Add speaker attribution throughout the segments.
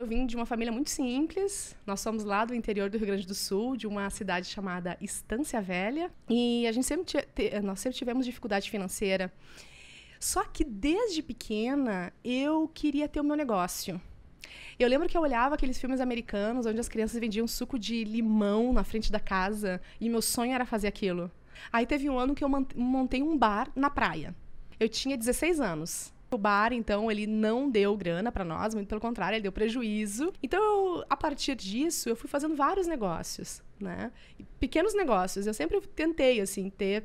Speaker 1: Eu vim de uma família muito simples. Nós somos lá do interior do Rio Grande do Sul, de uma cidade chamada Estância Velha. E a gente sempre nós sempre tivemos dificuldade financeira. Só que desde pequena eu queria ter o meu negócio. Eu lembro que eu olhava aqueles filmes americanos onde as crianças vendiam suco de limão na frente da casa e meu sonho era fazer aquilo. Aí teve um ano que eu montei um bar na praia. Eu tinha 16 anos. O bar, então, ele não deu grana para nós, muito pelo contrário, ele deu prejuízo. Então, eu, a partir disso, eu fui fazendo vários negócios, né? Pequenos negócios. Eu sempre tentei, assim, ter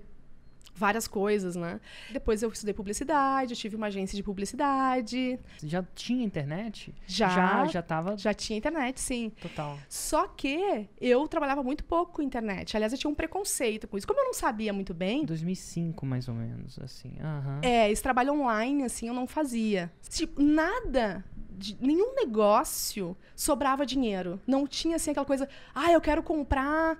Speaker 1: várias coisas, né? Depois eu estudei publicidade, eu tive uma agência de publicidade.
Speaker 2: Já tinha internet?
Speaker 1: Já.
Speaker 2: Já, já tava?
Speaker 1: Já tinha internet, sim.
Speaker 2: Total.
Speaker 1: Só que eu trabalhava muito pouco com internet. Aliás, eu tinha um preconceito com isso. Como eu não sabia muito bem...
Speaker 2: 2005, mais ou menos, assim. Uhum.
Speaker 1: É, esse trabalho online, assim, eu não fazia. Tipo, nada de nenhum negócio sobrava dinheiro. Não tinha assim aquela coisa, ah, eu quero comprar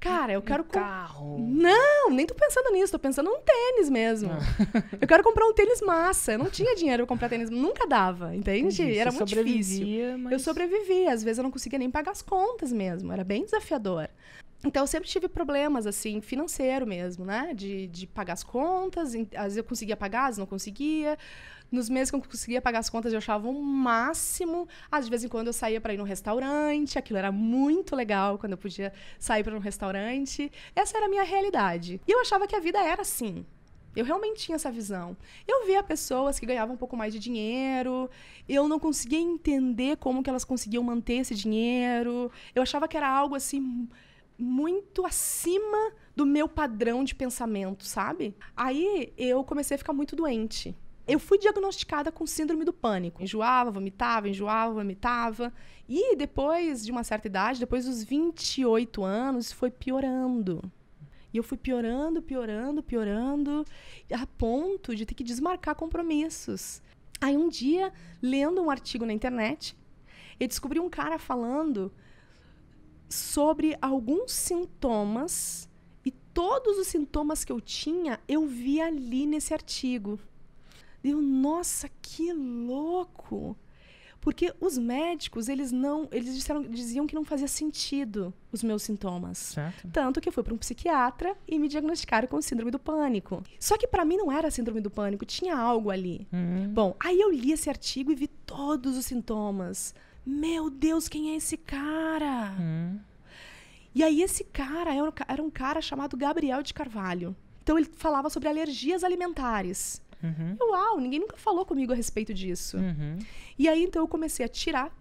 Speaker 1: Cara, eu quero. Um
Speaker 2: carro.
Speaker 1: Não, nem tô pensando nisso, tô pensando num tênis mesmo. Ah. eu quero comprar um tênis massa. Eu não tinha dinheiro pra comprar tênis, nunca dava, entende?
Speaker 2: Entendi.
Speaker 1: Era
Speaker 2: Você
Speaker 1: muito difícil.
Speaker 2: Mas...
Speaker 1: Eu sobrevivia, às vezes eu não conseguia nem pagar as contas mesmo, era bem desafiador. Então eu sempre tive problemas, assim, financeiro mesmo, né? De, de pagar as contas, às vezes eu conseguia pagar, às vezes não conseguia. Nos meses que eu conseguia pagar as contas, eu achava o um máximo. Às de vez em quando eu saía para ir num restaurante, aquilo era muito legal quando eu podia sair para um restaurante. Essa era a minha realidade. E eu achava que a vida era assim. Eu realmente tinha essa visão. Eu via pessoas que ganhavam um pouco mais de dinheiro, eu não conseguia entender como que elas conseguiam manter esse dinheiro. Eu achava que era algo assim muito acima do meu padrão de pensamento, sabe? Aí eu comecei a ficar muito doente eu fui diagnosticada com síndrome do pânico. Enjoava, vomitava, enjoava, vomitava. E depois de uma certa idade, depois dos 28 anos, foi piorando. E eu fui piorando, piorando, piorando, a ponto de ter que desmarcar compromissos. Aí um dia, lendo um artigo na internet, eu descobri um cara falando sobre alguns sintomas e todos os sintomas que eu tinha, eu vi ali nesse artigo. Eu, nossa, que louco! Porque os médicos, eles não, eles disseram, diziam que não fazia sentido os meus sintomas.
Speaker 2: Certo.
Speaker 1: Tanto que eu fui para um psiquiatra e me diagnosticaram com síndrome do pânico. Só que para mim não era síndrome do pânico, tinha algo ali.
Speaker 2: Uhum.
Speaker 1: Bom, aí eu li esse artigo e vi todos os sintomas. Meu Deus, quem é esse cara?
Speaker 2: Uhum.
Speaker 1: E aí esse cara era um cara chamado Gabriel de Carvalho. Então ele falava sobre alergias alimentares.
Speaker 2: Uhum.
Speaker 1: Uau, ninguém nunca falou comigo a respeito disso.
Speaker 2: Uhum.
Speaker 1: E aí, então, eu comecei a tirar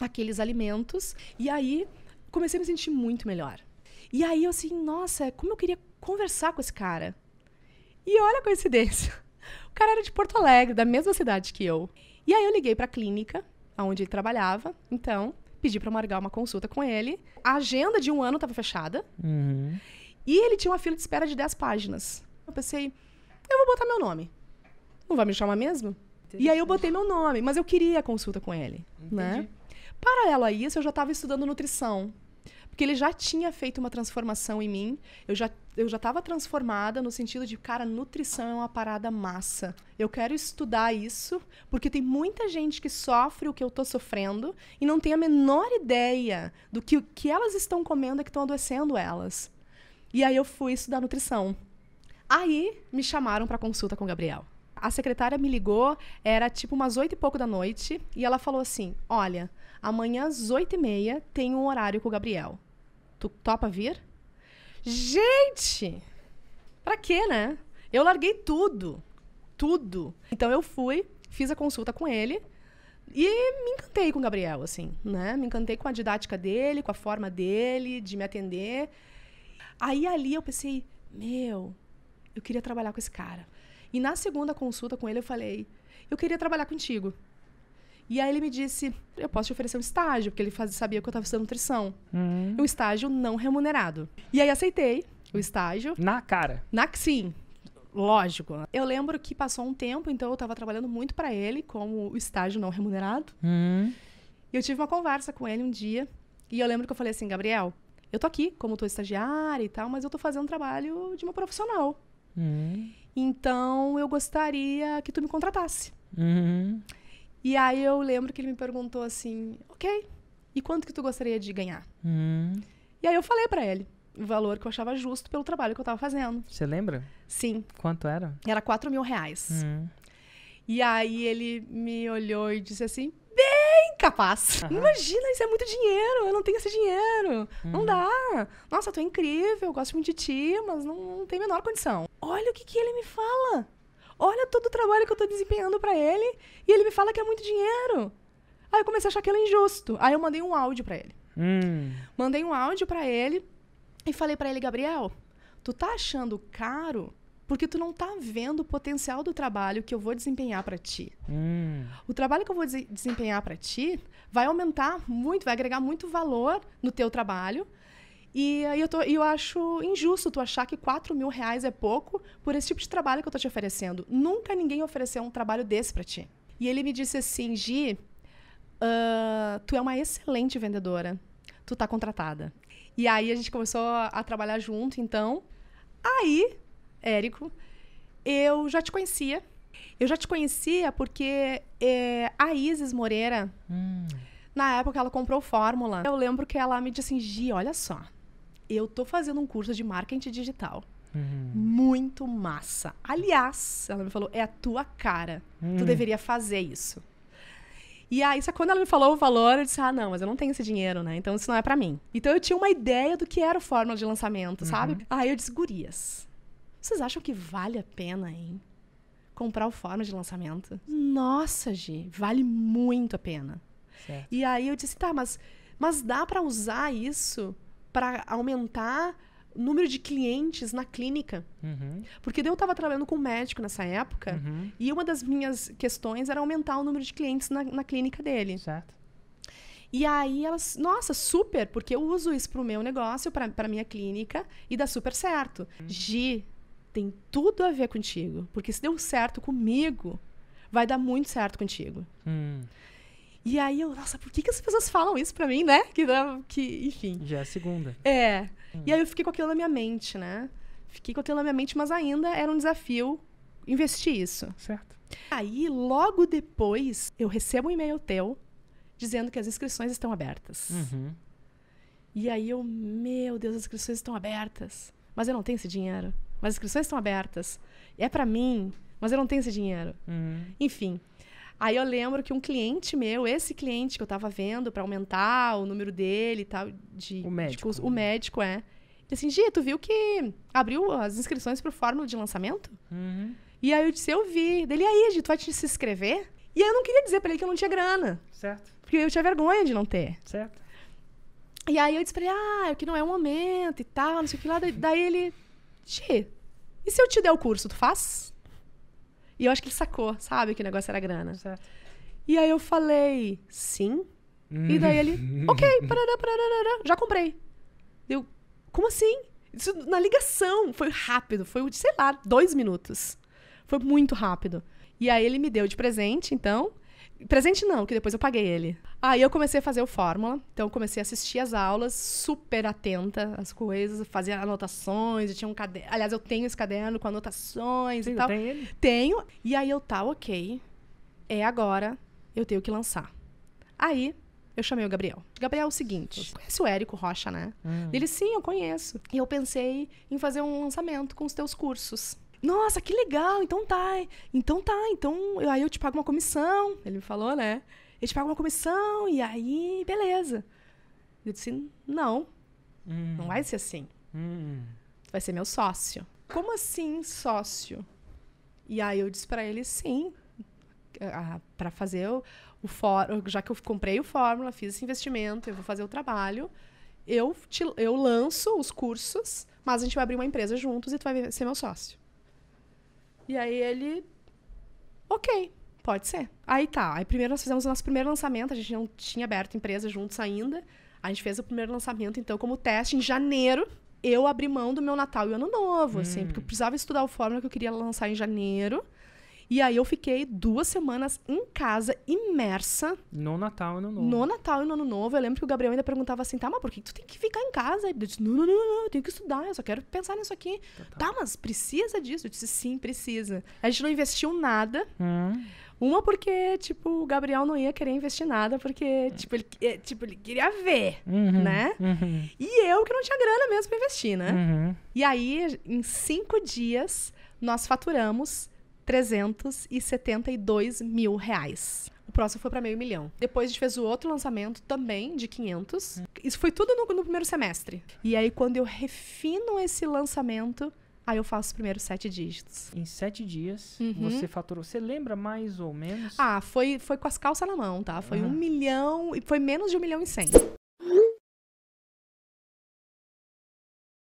Speaker 1: aqueles alimentos. E aí, comecei a me sentir muito melhor. E aí, eu assim, nossa, como eu queria conversar com esse cara. E olha a coincidência. O cara era de Porto Alegre, da mesma cidade que eu. E aí, eu liguei para a clínica, onde ele trabalhava. Então, pedi para marcar uma consulta com ele. A agenda de um ano estava fechada.
Speaker 2: Uhum.
Speaker 1: E ele tinha uma fila de espera de 10 páginas. Eu pensei, eu vou botar meu nome. Não vai me chamar mesmo? E aí eu botei meu nome, mas eu queria a consulta com ele,
Speaker 2: Entendi.
Speaker 1: né? Paralelo a isso, eu já estava estudando nutrição. Porque ele já tinha feito uma transformação em mim. Eu já eu já estava transformada no sentido de, cara, nutrição é uma parada massa. Eu quero estudar isso, porque tem muita gente que sofre o que eu estou sofrendo e não tem a menor ideia do que, que elas estão comendo e que estão adoecendo elas. E aí eu fui estudar nutrição. Aí me chamaram para consulta com o Gabriel a secretária me ligou, era tipo umas oito e pouco da noite, e ela falou assim: Olha, amanhã às oito e meia tem um horário com o Gabriel. Tu topa vir? Gente! Pra quê, né? Eu larguei tudo. Tudo. Então eu fui, fiz a consulta com ele. E me encantei com o Gabriel, assim, né? Me encantei com a didática dele, com a forma dele de me atender. Aí ali eu pensei, meu, eu queria trabalhar com esse cara. E na segunda consulta com ele, eu falei: eu queria trabalhar contigo. E aí ele me disse: eu posso te oferecer um estágio, porque ele faz, sabia que eu estava estudando nutrição.
Speaker 2: Uhum.
Speaker 1: Um estágio não remunerado. E aí aceitei o estágio.
Speaker 2: Na cara?
Speaker 1: Na, sim. Lógico. Eu lembro que passou um tempo, então eu estava trabalhando muito para ele, como o estágio não remunerado.
Speaker 2: Uhum.
Speaker 1: E eu tive uma conversa com ele um dia. E eu lembro que eu falei assim: Gabriel, eu tô aqui como tua estagiária e tal, mas eu tô fazendo um trabalho de uma profissional.
Speaker 2: Uhum.
Speaker 1: Então eu gostaria que tu me contratasse.
Speaker 2: Uhum.
Speaker 1: E aí eu lembro que ele me perguntou assim: ok, e quanto que tu gostaria de ganhar?
Speaker 2: Hum.
Speaker 1: E aí eu falei pra ele o valor que eu achava justo pelo trabalho que eu tava fazendo.
Speaker 2: Você lembra?
Speaker 1: Sim,
Speaker 2: Quanto era?
Speaker 1: era 4 mil reais.
Speaker 2: Hum.
Speaker 1: E aí ele me olhou e disse assim: capaz.
Speaker 2: Aham.
Speaker 1: Imagina, isso é muito dinheiro. Eu não tenho esse dinheiro. Não
Speaker 2: Uhum.
Speaker 1: dá. Nossa, tu é incrível, gosto muito de ti, mas não, não tem a menor condição. Olha o que, que ele me fala. Olha todo o trabalho que eu tô desempenhando pra ele. E ele me fala que é muito dinheiro. Aí eu comecei a achar aquilo injusto. Aí eu mandei um áudio pra ele.
Speaker 2: Hum.
Speaker 1: Mandei um áudio pra ele e falei pra ele, Gabriel, tu tá achando caro porque tu não tá vendo o potencial do trabalho que eu vou desempenhar pra ti.
Speaker 2: Hum.
Speaker 1: O trabalho que eu vou dese- desempenhar pra ti vai aumentar muito, vai agregar muito valor no teu trabalho. E aí eu, tô, eu acho injusto tu achar que 4 mil reais é pouco por esse tipo de trabalho que eu tô te oferecendo. Nunca ninguém ofereceu um trabalho desse pra ti. E ele me disse assim, Gi, ah, tu é uma excelente vendedora. Tu tá contratada. E aí a gente começou a trabalhar junto, então. Aí, Érico, eu já te conhecia. Eu já te conhecia porque é, a Isis Moreira,
Speaker 2: Hum.
Speaker 1: na época ela comprou Fórmula. Eu lembro que ela me disse assim, Gi, olha só. Eu tô fazendo um curso de marketing digital.
Speaker 2: Uhum.
Speaker 1: Muito massa. Aliás, ela me falou, é a tua cara. Tu
Speaker 2: Hum.
Speaker 1: deveria fazer isso. E aí, só quando ela me falou o valor, eu disse, ah, não, mas eu não tenho esse dinheiro, né? Então isso não é pra mim. Então eu tinha uma ideia do que era o Fórmula de lançamento, sabe? Aí eu disse, gurias, vocês acham que vale a pena, hein? Comprar o Fórmula de lançamento? Nossa, Gi, vale muito a pena.
Speaker 2: Certo.
Speaker 1: E aí eu disse, tá, mas, mas dá pra usar isso pra aumentar o número de clientes na clínica?
Speaker 2: Uhum.
Speaker 1: Porque daí eu tava trabalhando com um médico nessa época
Speaker 2: Uhum.
Speaker 1: e uma das minhas questões era aumentar o número de clientes na, na clínica dele.
Speaker 2: Certo.
Speaker 1: E aí elas, nossa, super, porque eu uso isso pro meu negócio, pra, pra minha clínica, e dá super certo. Gi, tem tudo a ver contigo. Porque se deu certo comigo, vai dar muito certo contigo.
Speaker 2: Hum.
Speaker 1: E aí eu, nossa, por que, que as pessoas falam isso pra mim, né? Que, dá- que enfim.
Speaker 2: Já é a segunda.
Speaker 1: É. E aí eu fiquei com aquilo na minha mente, né? Fiquei com aquilo na minha mente, mas ainda era um desafio investir isso.
Speaker 2: Certo.
Speaker 1: Aí, logo depois, eu recebo um e-mail teu dizendo que as inscrições estão abertas.
Speaker 2: Uhum.
Speaker 1: E aí eu, meu Deus, as inscrições estão abertas. Mas eu não tenho esse dinheiro. Mas as inscrições estão abertas. É pra mim, mas eu não tenho esse dinheiro.
Speaker 2: Uhum.
Speaker 1: Enfim. Aí eu lembro que um cliente meu, esse cliente que eu tava vendo pra aumentar o número dele e tal, de,
Speaker 2: O
Speaker 1: de
Speaker 2: médico.
Speaker 1: curso- o médico é. Ele assim, Gia, tu viu que abriu as inscrições pro fórmula de lançamento?
Speaker 2: Uhum.
Speaker 1: E aí eu disse, eu vi. Dele, aí, Gi, tu vai te se inscrever? E aí eu não queria dizer pra ele que eu não tinha grana.
Speaker 2: Certo.
Speaker 1: Porque eu tinha vergonha de não ter.
Speaker 2: Certo.
Speaker 1: E aí eu disse pra ele, ah, é que não é o momento e tal, não sei o que lá. Da- Daí ele, Gi, e se eu te der o curso, tu faz? E eu acho que ele sacou, sabe, que o negócio era grana.
Speaker 2: Certo.
Speaker 1: E aí eu falei, sim. E daí ele, ok, parará, parará, já comprei. Eu, como assim? Isso na ligação, foi rápido, foi, sei lá, dois minutos. Foi muito rápido. E aí ele me deu de presente, então. Presente não, que depois eu paguei ele. Aí eu comecei a fazer o Fórmula, então eu comecei a assistir as aulas, super atenta às coisas, fazia anotações, eu tinha um caderno. Aliás, eu tenho esse caderno com anotações
Speaker 2: Sim,
Speaker 1: e tal.
Speaker 2: tem ele?
Speaker 1: Tenho. E aí eu, tá, ok. É agora, eu tenho que lançar. Aí, eu chamei o Gabriel. Gabriel, é o seguinte, conhece o Érico Rocha, né?
Speaker 2: Hum.
Speaker 1: Ele, sim, eu conheço. E eu pensei em fazer um lançamento com os teus cursos. Nossa, que legal, então tá. Então tá, então eu- aí eu te pago uma comissão. Ele me falou, né? Eu te pago uma comissão e aí, beleza. Eu disse, não,
Speaker 2: Hum.
Speaker 1: não vai ser assim
Speaker 2: Hum.
Speaker 1: vai ser meu sócio. Como assim, sócio? E aí eu disse pra ele, sim, ah, pra fazer o, o fórum, já que eu comprei o Fórmula, fiz esse investimento, eu vou fazer o trabalho, eu, te, eu lanço os cursos, mas a gente vai abrir uma empresa juntos e tu vai ser meu sócio. E aí ele, ok, pode ser. Aí tá, aí primeiro nós fizemos o nosso primeiro lançamento, a gente não tinha aberto empresa juntos ainda, a gente fez o primeiro lançamento, então, como teste, em janeiro, eu abri mão do meu Natal e Ano Novo, assim,
Speaker 2: Hum.
Speaker 1: porque eu precisava estudar o fórmula que eu queria lançar em janeiro. E aí eu fiquei duas semanas em casa, imersa,
Speaker 2: No Natal e no Novo.
Speaker 1: no Natal e no Ano Novo. Eu lembro que o Gabriel ainda perguntava assim, tá, mas por que tu tem que ficar em casa? Eu disse, não, não, não, não, eu tenho que estudar, eu só quero pensar nisso aqui. Tá, mas precisa disso? Eu disse, sim, precisa. A gente não investiu nada.
Speaker 2: Hum,
Speaker 1: Uma porque, tipo, o Gabriel não ia querer investir nada, porque, tipo, ele, tipo, ele queria ver,
Speaker 2: uhum,
Speaker 1: né?
Speaker 2: Uhum,
Speaker 1: E eu que não tinha grana mesmo pra investir, né?
Speaker 2: uhum.
Speaker 1: E aí, em cinco dias, nós faturamos 372 mil reais. O próximo foi para meio milhão. Depois a gente fez o outro lançamento também de 500. Isso foi tudo no, no primeiro semestre. E aí, quando eu refino esse lançamento, aí eu faço os primeiros sete dígitos.
Speaker 2: Em sete dias,
Speaker 1: Uhum.
Speaker 2: você faturou. Você lembra mais ou menos?
Speaker 1: Ah, foi, foi com as calças na mão, tá? Foi um
Speaker 2: Aham.
Speaker 1: milhão, e foi menos de um milhão e cem.